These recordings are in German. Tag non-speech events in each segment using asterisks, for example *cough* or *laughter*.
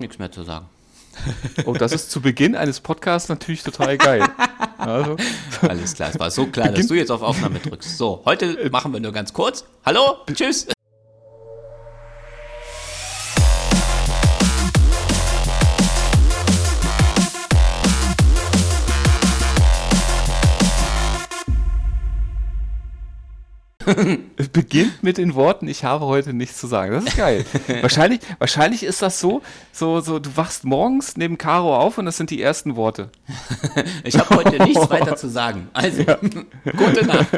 Nichts mehr zu sagen. *laughs* Oh, das ist zu Beginn eines Podcasts natürlich total geil. Also. Alles klar, es war so klar, dass du jetzt auf Aufnahme drückst. So, heute machen wir nur ganz kurz. Hallo, tschüss. *laughs* beginnt mit den Worten, ich habe heute nichts zu sagen. Das ist geil. *laughs* wahrscheinlich, wahrscheinlich ist das so, so, so, du wachst morgens neben Caro auf und das sind die ersten Worte. *laughs* ich habe heute nichts weiter zu sagen. Also, ja. gute Nacht.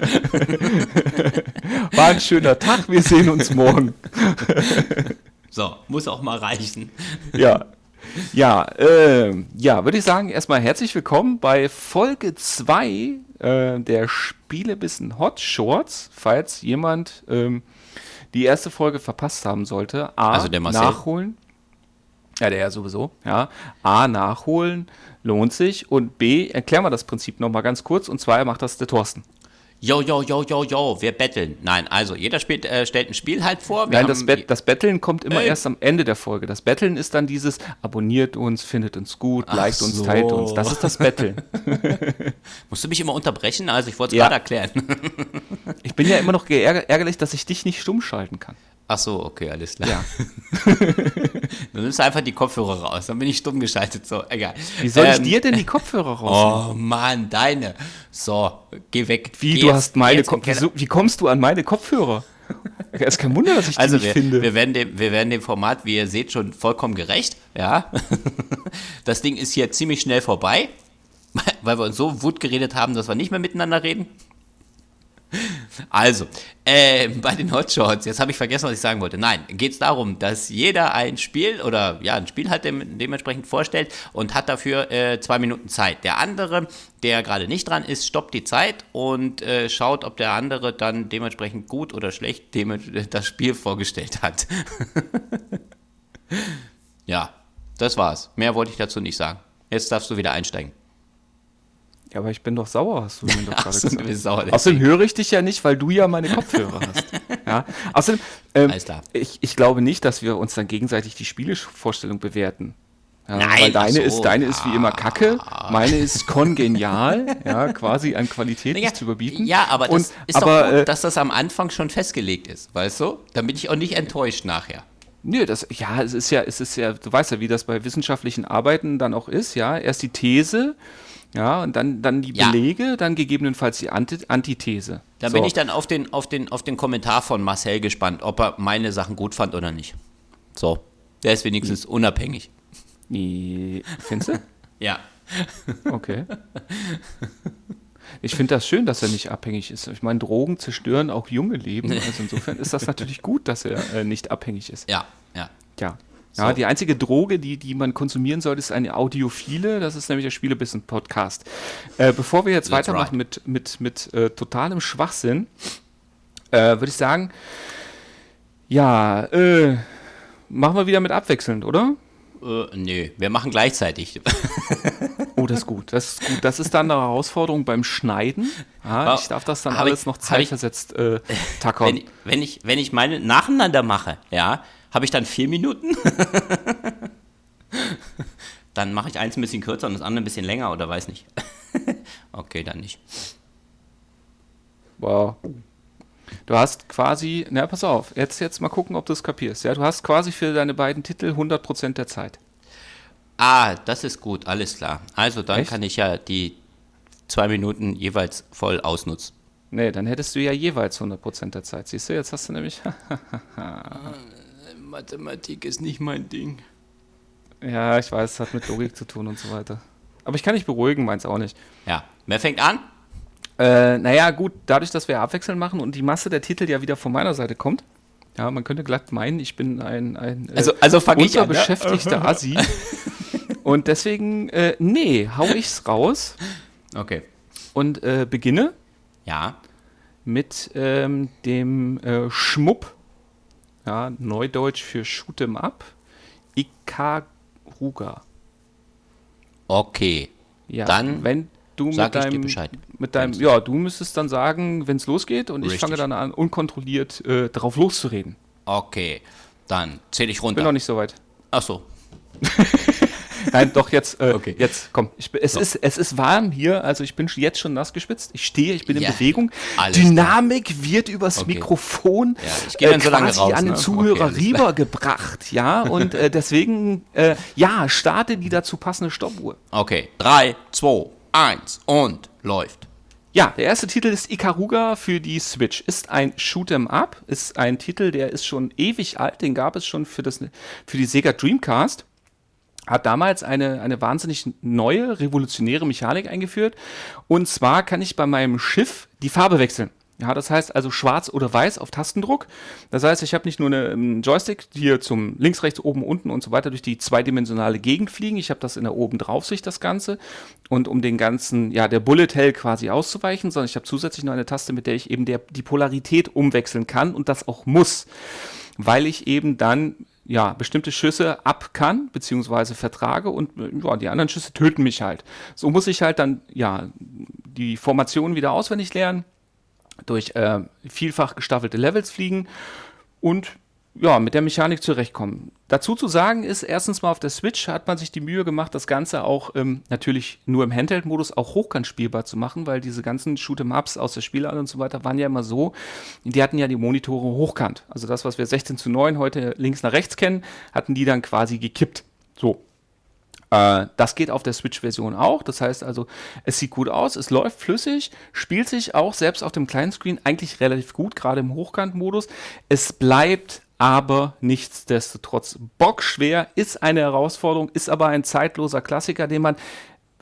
War ein schöner Tag, wir sehen uns morgen. so, muss auch mal reichen. Ja. Ja, äh, ja, würde ich sagen, erstmal herzlich willkommen bei Folge 2 äh, der Spielebissen Hot Shorts, falls jemand ähm, die erste Folge verpasst haben sollte. A, also der Marcel. nachholen. Ja, der ja sowieso. Ja. A, nachholen lohnt sich und B, erklären wir das Prinzip nochmal ganz kurz und zwar macht das der Thorsten. Yo, yo, yo, yo, yo, wir betteln. Nein, also jeder spielt, äh, stellt ein Spiel halt vor. Wir Nein, das, Bet das Betteln kommt immer äh. erst am Ende der Folge. Das Betteln ist dann dieses abonniert uns, findet uns gut, Ach liked so. uns, teilt uns. Das ist das Betteln. *laughs* Musst du mich immer unterbrechen? Also ich wollte es ja. gerade erklären. *laughs* ich bin ja immer noch ärgerlich, dass ich dich nicht stumm schalten kann. Ach so, okay, alles klar. Ja. *laughs* du nimmst einfach die Kopfhörer raus, dann bin ich stumm geschaltet. So, egal. Wie soll ähm, ich dir denn die Kopfhörer raus? Oh Mann, deine. So, geh weg. Wie, geh du hast meine Kopfhörer. Wie kommst du an meine Kopfhörer? Es ist kein Wunder, dass ich die also nicht wir, finde. Wir werden, dem, wir werden dem Format, wie ihr seht, schon vollkommen gerecht. Ja. *laughs* Das Ding ist hier ziemlich schnell vorbei, *laughs* weil wir uns so wut geredet haben, dass wir nicht mehr miteinander reden. Also, äh, *laughs* bei den Hotshots, jetzt habe ich vergessen, was ich sagen wollte. Nein, geht es darum, dass jeder ein Spiel oder ja, ein Spiel halt dem, dementsprechend vorstellt und hat dafür äh, zwei Minuten Zeit. Der andere, der gerade nicht dran ist, stoppt die Zeit und äh, schaut, ob der andere dann dementsprechend gut oder schlecht *laughs* das Spiel vorgestellt hat. *laughs* ja, das war's. Mehr wollte ich dazu nicht sagen. Jetzt darfst du wieder einsteigen. Ja, aber ich bin doch sauer, hast du mir doch *laughs* gerade so, gesagt. Sauer, Außerdem höre ich dich ja nicht, weil du ja meine Kopfhörer hast. *laughs* Ja? Außerdem, ähm, ich, ich glaube nicht, dass wir uns dann gegenseitig die Spielevorstellung bewerten. Ja, Nein, weil deine, so, ist, deine ja. ist wie immer Kacke, meine ist kongenial, *laughs* ja, quasi an Qualität naja, nicht zu überbieten. Ja, aber das Und, ist aber, doch gut, äh, dass das am Anfang schon festgelegt ist, weißt du? Damit ich auch nicht enttäuscht nachher. Nö, das, ja, es ist ja, es ist ja, du weißt ja, wie das bei wissenschaftlichen Arbeiten dann auch ist, ja. Erst die These, ja, und dann, dann die Belege, ja. dann gegebenenfalls die Anti Antithese. Da so. bin ich dann auf den, auf, den, auf den Kommentar von Marcel gespannt, ob er meine Sachen gut fand oder nicht. So, der ist wenigstens hm. unabhängig. Findest du? *laughs* ja. Okay. Ich finde das schön, dass er nicht abhängig ist. Ich meine, Drogen zerstören auch junge Leben. Also insofern ist das natürlich gut, dass er äh, nicht abhängig ist. Ja, ja. Ja. So. Ja, die einzige Droge, die, die man konsumieren sollte, ist eine Audiophile. Das ist nämlich der Spielebissen-Podcast. Äh, bevor wir jetzt That's weitermachen right. mit, mit, mit äh, totalem Schwachsinn, äh, würde ich sagen, ja, äh, machen wir wieder mit abwechselnd, oder? Äh, nö, wir machen gleichzeitig. *laughs* oh, das ist gut. Das ist gut. Das ist dann eine Herausforderung beim Schneiden. Ja, ich darf das dann alles ich, noch zeitversetzt äh, tackern. Wenn, wenn, ich, wenn ich meine nacheinander mache, ja, habe ich dann vier Minuten? *laughs* dann mache ich eins ein bisschen kürzer und das andere ein bisschen länger oder weiß nicht. *laughs* okay, dann nicht. Wow. Du hast quasi, na pass auf, jetzt, jetzt mal gucken, ob du es kapierst. Ja, du hast quasi für deine beiden Titel 100% der Zeit. Ah, das ist gut, alles klar. Also dann Echt? kann ich ja die zwei Minuten jeweils voll ausnutzen. Nee, dann hättest du ja jeweils 100% der Zeit. Siehst du, jetzt hast du nämlich... *laughs* Mathematik ist nicht mein Ding. Ja, ich weiß, es hat mit Logik zu tun und so weiter. Aber ich kann dich beruhigen, meins auch nicht. Ja. Wer fängt an? Äh, naja, gut, dadurch, dass wir abwechselnd machen und die Masse der Titel ja wieder von meiner Seite kommt. Ja, man könnte glatt meinen, ich bin ein, ein äh, also, also unterbeschäftigter ja? *laughs* Assi. und deswegen, äh, nee, hau ich's raus. Okay. Und äh, beginne. Ja. Mit ähm, dem äh, Schmupp ja, Neudeutsch für Shoot'em Up. Ikaruga. Okay. Ja, dann wenn du mit deinem, mit deinem, ja, du müsstest dann sagen, wenn es losgeht und Richtig. ich fange dann an, unkontrolliert äh, darauf loszureden. Okay, dann zähle ich runter. Bin noch nicht so weit. Ach so. *laughs* Nein, doch jetzt, äh, okay. jetzt komm. Ich, es, so. ist, es ist warm hier, also ich bin jetzt schon nass geschwitzt. Ich stehe, ich bin in Bewegung. Dynamik klar. wird übers okay. Mikrofon ja, ich äh, dann so lange raus, an den ne? Zuhörer okay, rübergebracht, ja. Und äh, deswegen, äh, ja, starte die dazu passende Stoppuhr. Okay, 3, 2, 1 und läuft. Ja, der erste Titel ist Ikaruga für die Switch. Ist ein Shoot'em Up, ist ein Titel, der ist schon ewig alt, den gab es schon für, das, für die Sega Dreamcast hat damals eine, eine wahnsinnig neue, revolutionäre Mechanik eingeführt. Und zwar kann ich bei meinem Schiff die Farbe wechseln. Ja, das heißt also schwarz oder weiß auf Tastendruck. Das heißt, ich habe nicht nur einen Joystick hier zum links, rechts, oben, unten und so weiter durch die zweidimensionale Gegend fliegen. Ich habe das in der oben Draufsicht, das Ganze. Und um den ganzen, ja, der Bullet Hell quasi auszuweichen, sondern ich habe zusätzlich noch eine Taste, mit der ich eben der, die Polarität umwechseln kann und das auch muss. Weil ich eben dann ja, bestimmte Schüsse ab kann, beziehungsweise vertrage und ja, die anderen Schüsse töten mich halt. So muss ich halt dann, ja, die Formation wieder auswendig lernen, durch äh, vielfach gestaffelte Levels fliegen und ja, mit der Mechanik zurechtkommen. Dazu zu sagen ist, erstens mal auf der Switch hat man sich die Mühe gemacht, das Ganze auch ähm, natürlich nur im Handheld-Modus auch hochkant spielbar zu machen, weil diese ganzen Shoot'em-Ups aus der Spielhalle und so weiter waren ja immer so, die hatten ja die Monitore hochkant. Also das, was wir 16 zu 9 heute links nach rechts kennen, hatten die dann quasi gekippt. So. Äh, das geht auf der Switch-Version auch. Das heißt also, es sieht gut aus, es läuft flüssig, spielt sich auch selbst auf dem kleinen Screen eigentlich relativ gut, gerade im Hochkant-Modus. Es bleibt aber nichtsdestotrotz bockschwer, ist eine Herausforderung, ist aber ein zeitloser Klassiker, den man,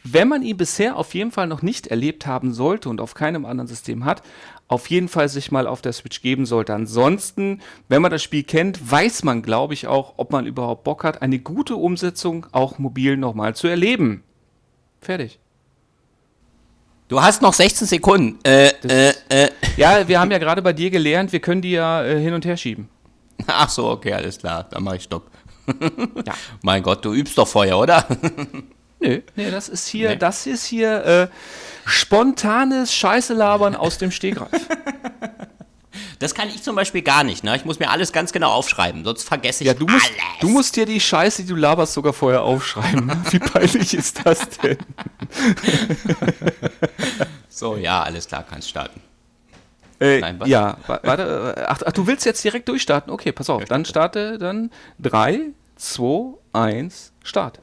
wenn man ihn bisher auf jeden Fall noch nicht erlebt haben sollte und auf keinem anderen System hat, auf jeden Fall sich mal auf der Switch geben sollte. Ansonsten, wenn man das Spiel kennt, weiß man, glaube ich, auch, ob man überhaupt Bock hat, eine gute Umsetzung auch mobil nochmal zu erleben. Fertig. Du hast noch 16 Sekunden. Äh, äh, äh. Ja, wir haben ja gerade bei dir gelernt, wir können die ja äh, hin und her schieben. *laughs* Ach so, okay, alles klar. Dann mache ich Stopp. *laughs* ja. Mein Gott, du übst doch vorher, oder? *laughs* Nö, nee, das ist hier, nee. das ist hier äh, spontanes Scheißelabern aus dem Stegreif. Das kann ich zum Beispiel gar nicht. Ne? Ich muss mir alles ganz genau aufschreiben, sonst vergesse ich ja, du musst, alles. Du musst dir die Scheiße, die du laberst, sogar vorher aufschreiben. Wie peinlich ist das denn? so, ja, alles klar, kannst starten. Äh, Nein, ja, warte. Äh, ach, ach, du willst jetzt direkt durchstarten? Okay, pass auf. Dann starte dann 3, 2, 1, Start.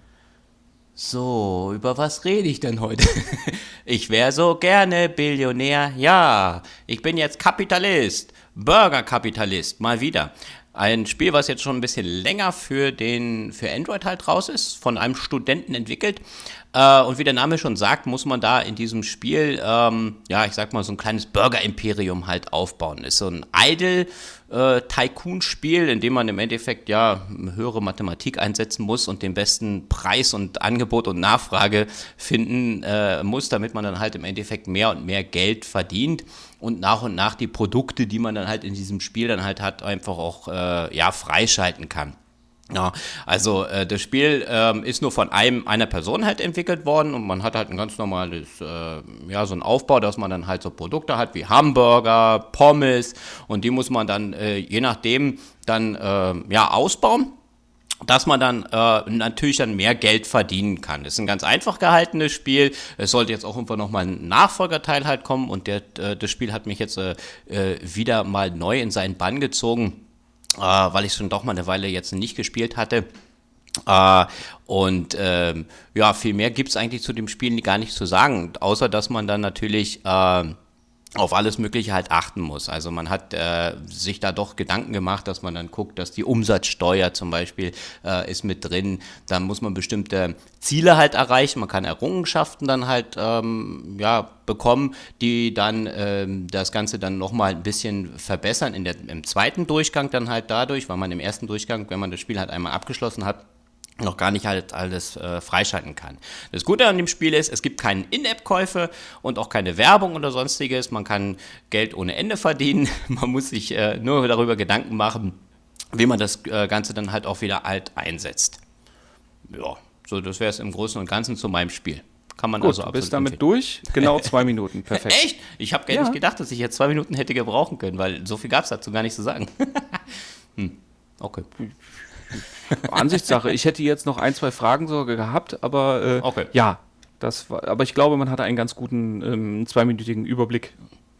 So, über was rede ich denn heute? *laughs* ich wäre so gerne Billionär. Ja, ich bin jetzt Kapitalist. Burgerkapitalist, mal wieder. Ein Spiel, was jetzt schon ein bisschen länger für, den, für Android halt raus ist, von einem Studenten entwickelt. Äh, und wie der Name schon sagt, muss man da in diesem Spiel, ähm, ja, ich sag mal, so ein kleines Burger-Imperium halt aufbauen. Ist so ein Idle-Tycoon-Spiel, in dem man im Endeffekt ja höhere Mathematik einsetzen muss und den besten Preis und Angebot und Nachfrage finden äh, muss, damit man dann halt im Endeffekt mehr und mehr Geld verdient und nach und nach die Produkte, die man dann halt in diesem Spiel dann halt hat, einfach auch äh, ja freischalten kann. Ja, also äh, das Spiel ähm, ist nur von einem einer Person halt entwickelt worden und man hat halt ein ganz normales, äh, ja, so ein Aufbau, dass man dann halt so Produkte hat wie Hamburger, Pommes und die muss man dann äh, je nachdem dann äh, ja ausbauen dass man dann äh, natürlich dann mehr Geld verdienen kann. Das ist ein ganz einfach gehaltenes Spiel. Es sollte jetzt auch irgendwann nochmal ein Nachfolgerteil halt kommen und der, äh, das Spiel hat mich jetzt äh, äh wieder mal neu in seinen Bann gezogen äh, weil ich schon doch mal eine Weile jetzt nicht gespielt hatte. Äh, und ähm, ja, viel mehr gibt es eigentlich zu dem Spiel gar nicht zu sagen, außer dass man dann natürlich äh, auf alles Mögliche halt achten muss. Also man hat äh, sich da doch Gedanken gemacht, dass man dann guckt, dass die Umsatzsteuer zum Beispiel äh, ist mit drin. Da muss man bestimmte Ziele halt erreichen. Man kann Errungenschaften dann halt ähm, ja, bekommen, die dann ähm, das Ganze dann nochmal ein bisschen verbessern in der, im zweiten Durchgang dann halt dadurch, weil man im ersten Durchgang, wenn man das Spiel halt einmal abgeschlossen hat, noch gar nicht halt alles äh, freischalten kann. Das Gute an dem Spiel ist, es gibt keine In-App-Käufe und auch keine Werbung oder sonstiges. Man kann Geld ohne Ende verdienen. *laughs* Man muss sich äh, nur darüber Gedanken machen, wie man das äh, Ganze dann halt auch wieder alt einsetzt. Ja, so das wäre es im Großen und Ganzen zu meinem Spiel. Kann man Gut, also absolut bist damit empfehlen. durch. Genau *laughs* zwei Minuten. Perfekt. Echt? Ich habe gar ja. nicht gedacht, dass ich jetzt zwei Minuten hätte gebrauchen können, weil so viel gab es dazu gar nicht zu sagen. *laughs* hm. Okay. Ansichtssache. Ich hätte jetzt noch ein, zwei Fragen sogar gehabt, aber äh, okay. ja, das war, aber ich glaube, man hatte einen ganz guten ähm, zweiminütigen Überblick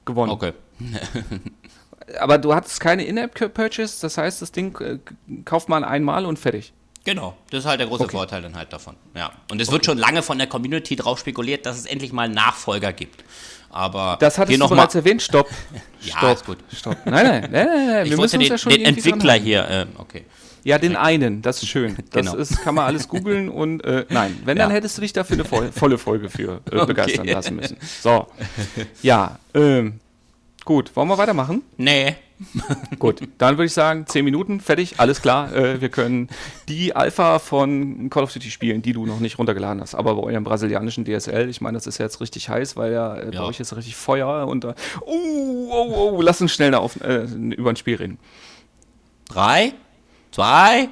gewonnen. Okay. *laughs* aber du hattest keine In-App-Purchase, das heißt, das Ding äh, kauft man einmal und fertig. Genau, das ist halt der große okay. Vorteil dann halt davon. Ja. Und es okay. wird schon lange von der Community drauf spekuliert, dass es endlich mal einen Nachfolger gibt. Aber das hattest du bereits erwähnt. Stopp. *laughs* ja, Stopp. ist gut. Stopp. Nein, nein, nein, nein, nein. Ich wir müssen den, uns ja schon den Entwickler hier. Äh, okay. Ja, den einen, das ist schön. Das genau. ist, kann man alles *laughs* googeln und äh, nein, wenn, dann hättest du dich dafür eine voll, volle Folge für äh, begeistern okay. lassen müssen. So. Ja, ähm, gut, wollen wir weitermachen? Nee. *laughs* Gut, dann würde ich sagen, 10 Minuten, fertig, alles klar. Äh, wir können die Alpha von Call of Duty spielen, die du noch nicht runtergeladen hast. Aber bei eurem brasilianischen DSL, ich meine, das ist jetzt richtig heiß, weil ja, äh, ja. bei euch ist richtig Feuer und uh, oh, oh, oh, lass uns schnell auf, äh, über ein Spiel reden. Drei, zwei,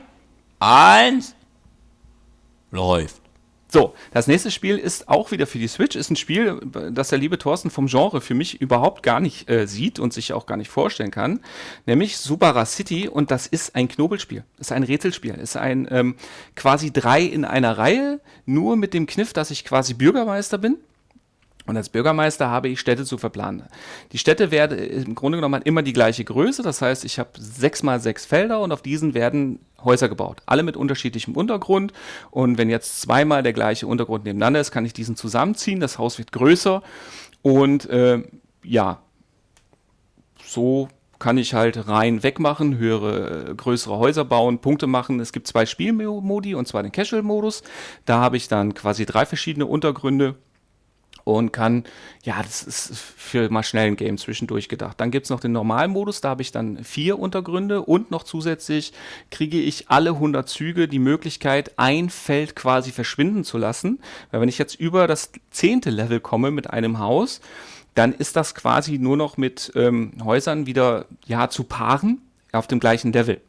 eins, läuft. So, das nächste Spiel ist auch wieder für die Switch. Ist ein Spiel, das der liebe Thorsten vom Genre für mich überhaupt gar nicht äh, sieht und sich auch gar nicht vorstellen kann. Nämlich Subara City und das ist ein Knobelspiel. Ist ein Rätselspiel. Ist ein ähm, quasi drei in einer Reihe, nur mit dem Kniff, dass ich quasi Bürgermeister bin und als Bürgermeister habe ich Städte zu verplanen. Die Städte werden im Grunde genommen immer die gleiche Größe. Das heißt, ich habe sechs mal sechs Felder und auf diesen werden Häuser gebaut. Alle mit unterschiedlichem Untergrund. Und wenn jetzt zweimal der gleiche Untergrund nebeneinander ist, kann ich diesen zusammenziehen. Das Haus wird größer. Und äh, ja, so kann ich halt rein wegmachen, höhere, äh, größere Häuser bauen, Punkte machen. Es gibt zwei Spielmodi und zwar den Casual-Modus. Da habe ich dann quasi drei verschiedene Untergründe und kann, ja, das ist für mal schnell ein Game zwischendurch gedacht. Dann gibt es noch den Normalmodus, da habe ich dann vier Untergründe und noch zusätzlich kriege ich alle 100 Züge die Möglichkeit, ein Feld quasi verschwinden zu lassen. Weil wenn ich jetzt über das zehnte Level komme mit einem Haus, dann ist das quasi nur noch mit ähm, Häusern wieder ja zu paaren auf dem gleichen Level.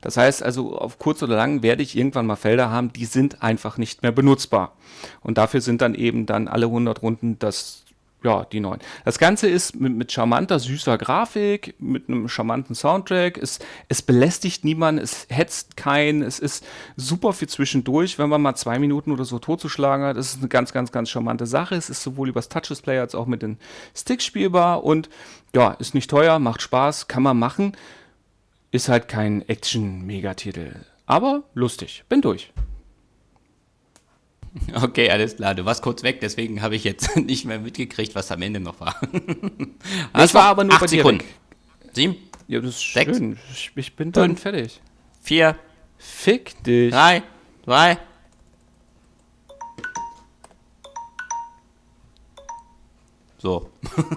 Das heißt also, auf kurz oder lang werde ich irgendwann mal Felder haben, die sind einfach nicht mehr benutzbar. Und dafür sind dann eben dann alle 100 Runden das ja, die neuen. Das Ganze ist mit, mit charmanter, süßer Grafik, mit einem charmanten Soundtrack. Es, es belästigt niemanden, es hetzt keinen. Es ist super für zwischendurch, wenn man mal zwei Minuten oder so totzuschlagen hat. Es ist eine ganz, ganz, ganz charmante Sache. Es ist sowohl übers Touch-Display als auch mit den Sticks spielbar und ja, ist nicht teuer, macht Spaß, kann man machen. Ist halt kein Action-Megatitel. Aber lustig. Bin durch. *laughs* Okay, alles klar. Du warst kurz weg, deswegen habe ich jetzt *laughs* nicht mehr mitgekriegt, was am Ende noch war. *laughs* das war aber nur acht Sekunden. Sieben? Ja, das ist sechs, schön. Ich bin dann fertig. Vier. Fick dich. Drei. Zwei. So.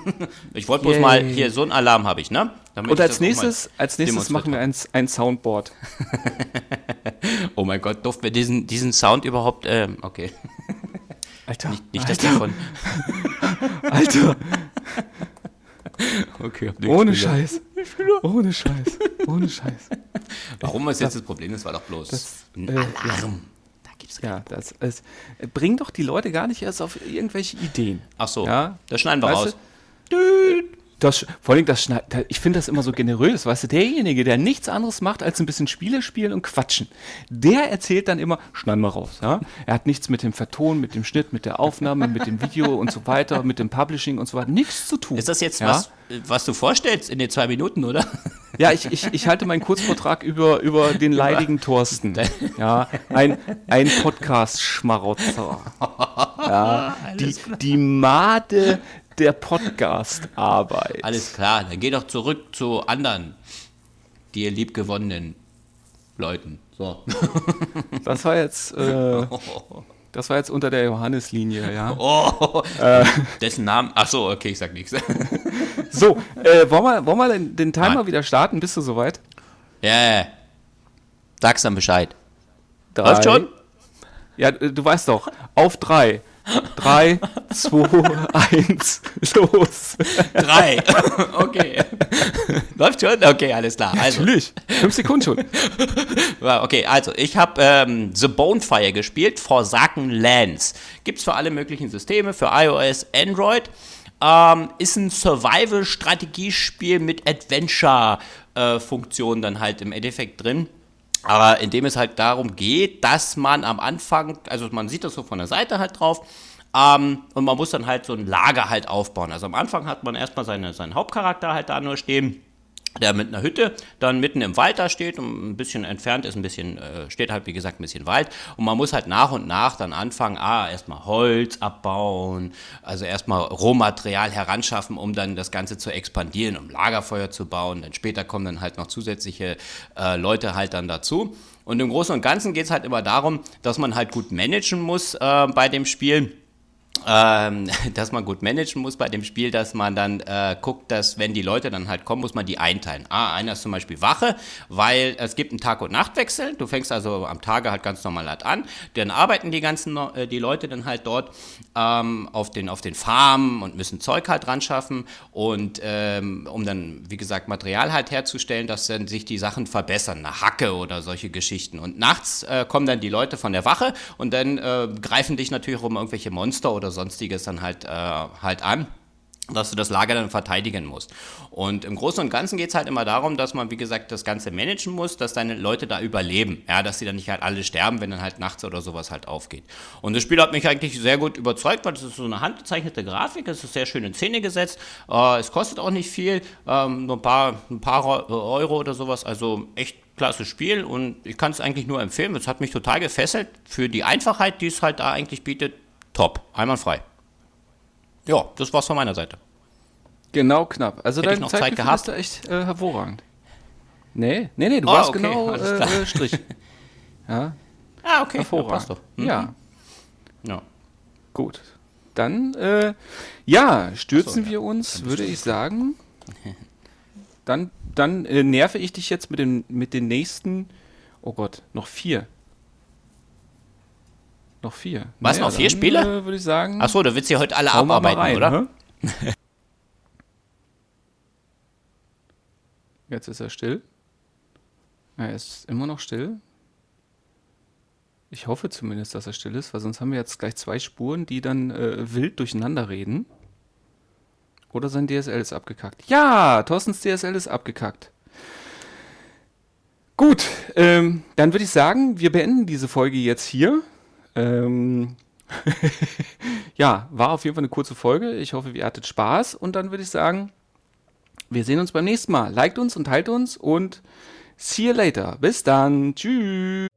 *laughs* ich wollte bloß mal, hier, so einen Alarm habe ich, ne? Damit Und als nächstes, als nächstes machen wir ein, ein Soundboard. *laughs* oh mein Gott, durften wir diesen, diesen Sound überhaupt, ähm, okay. *laughs* Alter. Nicht, nicht Alter. das davon. Alter. Okay, Ohne Scheiß. Ohne Scheiß. Ohne Scheiß. Warum ist jetzt das Problem? Das war doch bloß das, ein äh, Alarm. Ja gibt's ja, das ist, bringt doch die Leute gar nicht erst auf irgendwelche Ideen. Ach so, ja? das schneiden wir weißt raus. Du? Das, vor allem das ich finde das immer so generös, weißt du, derjenige, der nichts anderes macht, als ein bisschen Spiele spielen und quatschen, der erzählt dann immer, schneiden wir raus, ja. Er hat nichts mit dem Verton, mit dem Schnitt, mit der Aufnahme, mit dem Video und so weiter, mit dem Publishing und so weiter, nichts zu tun. Ist das jetzt ja? was, was du vorstellst in den zwei Minuten, oder? Ja, ich, ich, ich halte meinen Kurzvortrag über, über den leidigen Thorsten. *laughs* Ja, ein, ein Podcast-Schmarotzer. Ja, *laughs* die, die Made der Podcast-Arbeit. Alles klar, dann geh doch zurück zu anderen, dir liebgewonnenen Leuten. So. *laughs* Das war jetzt. Äh, *laughs* das war jetzt unter der Johanneslinie, ja. Oh, äh, dessen Namen. Ach so, okay, ich sag nichts. *laughs* So, äh, wollen wir, wollen wir den, den Timer Nein. wieder starten? Bist du soweit? Ja, yeah. sag's dann Bescheid. Drei. Läuft schon? Ja, du weißt doch. Auf drei. 3, 2, 1, los. 3. Okay. Läuft schon? Okay, alles klar. Also. Natürlich. 5 Sekunden schon. Okay, also ich habe ähm, The Bonefire gespielt, Forsaken Lands. Gibt es für alle möglichen Systeme, für iOS, Android. Ähm, ist ein Survival-Strategiespiel mit Adventure-Funktionen äh, dann halt im Endeffekt drin. Aber indem es halt darum geht, dass man am Anfang, also man sieht das so von der Seite halt drauf, ähm, und man muss dann halt so ein Lager halt aufbauen. Also am Anfang hat man erstmal seine, seinen Hauptcharakter halt da nur stehen der mit einer Hütte dann mitten im Wald da steht und ein bisschen entfernt ist, ein bisschen, äh, steht halt wie gesagt ein bisschen Wald. Und man muss halt nach und nach dann anfangen, ah, erstmal Holz abbauen, also erstmal Rohmaterial heranschaffen, um dann das Ganze zu expandieren, um Lagerfeuer zu bauen, dann später kommen dann halt noch zusätzliche äh, Leute halt dann dazu. Und im Großen und Ganzen geht es halt immer darum, dass man halt gut managen muss äh, bei dem Spiel ähm, *laughs* dass man gut managen muss bei dem Spiel, dass man dann äh, guckt, dass wenn die Leute dann halt kommen, muss man die einteilen. Ah, einer ist zum Beispiel Wache, weil es gibt einen Tag- und Nachtwechsel. Du fängst also am Tage halt ganz normal halt an. Dann arbeiten die ganzen äh, die Leute dann halt dort ähm, auf den auf den Farmen und müssen Zeug halt dran schaffen und ähm, um dann wie gesagt Material halt herzustellen, dass dann sich die Sachen verbessern, eine Hacke oder solche Geschichten. Und nachts äh, kommen dann die Leute von der Wache und dann äh, greifen dich natürlich um irgendwelche Monster oder sonstiges dann halt, äh, halt an dass du das Lager dann verteidigen musst. Und im Großen und Ganzen geht es halt immer darum, dass man, wie gesagt, das Ganze managen muss, dass deine Leute da überleben. Ja, dass sie dann nicht halt alle sterben, wenn dann halt nachts oder sowas halt aufgeht. Und das Spiel hat mich eigentlich sehr gut überzeugt, weil es ist so eine handgezeichnete Grafik, es ist sehr schön in Szene gesetzt, äh, es kostet auch nicht viel, ähm, nur ein paar, ein paar Euro oder sowas, also echt klasse Spiel und ich kann es eigentlich nur empfehlen. Es hat mich total gefesselt für die Einfachheit, die es halt da eigentlich bietet top, einwandfrei. Ja, das war's von meiner Seite. Genau knapp. Also Hätte dein Zeit gehabt. ist da echt äh, hervorragend. Nee, nee, nee, du oh, warst okay, genau äh, Strich. *laughs* ja. Ah, okay. Hervorragend. Ja. Mhm. ja. Ja. Gut. Dann, äh, ja, stürzen so, wir uns, würde ich sagen. *laughs* Dann, dann äh, nerve ich dich jetzt mit, dem, mit den nächsten, oh Gott, noch vier. Noch vier. Was, naja, noch vier dann, Spiele? Äh, Würde ich sagen. Achso, du willst sie heute alle abarbeiten, rein, oder? Jetzt ist er still. Er ist immer noch still. Ich hoffe zumindest, dass er still ist, weil sonst haben wir jetzt gleich zwei Spuren, die dann äh, wild durcheinander reden. Oder sein DSL ist abgekackt. Ja, Thorstens DSL ist abgekackt. Gut, ähm, dann würde ich sagen, wir beenden diese Folge jetzt hier. Ähm, *laughs* ja, war auf jeden Fall eine kurze Folge. Ich hoffe, ihr hattet Spaß und dann würde ich sagen, wir sehen uns beim nächsten Mal. Liked uns und teilt uns und see you later. Bis dann. Tschüss.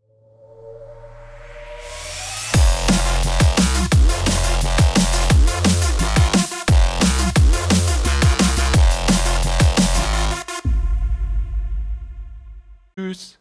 Tschüss.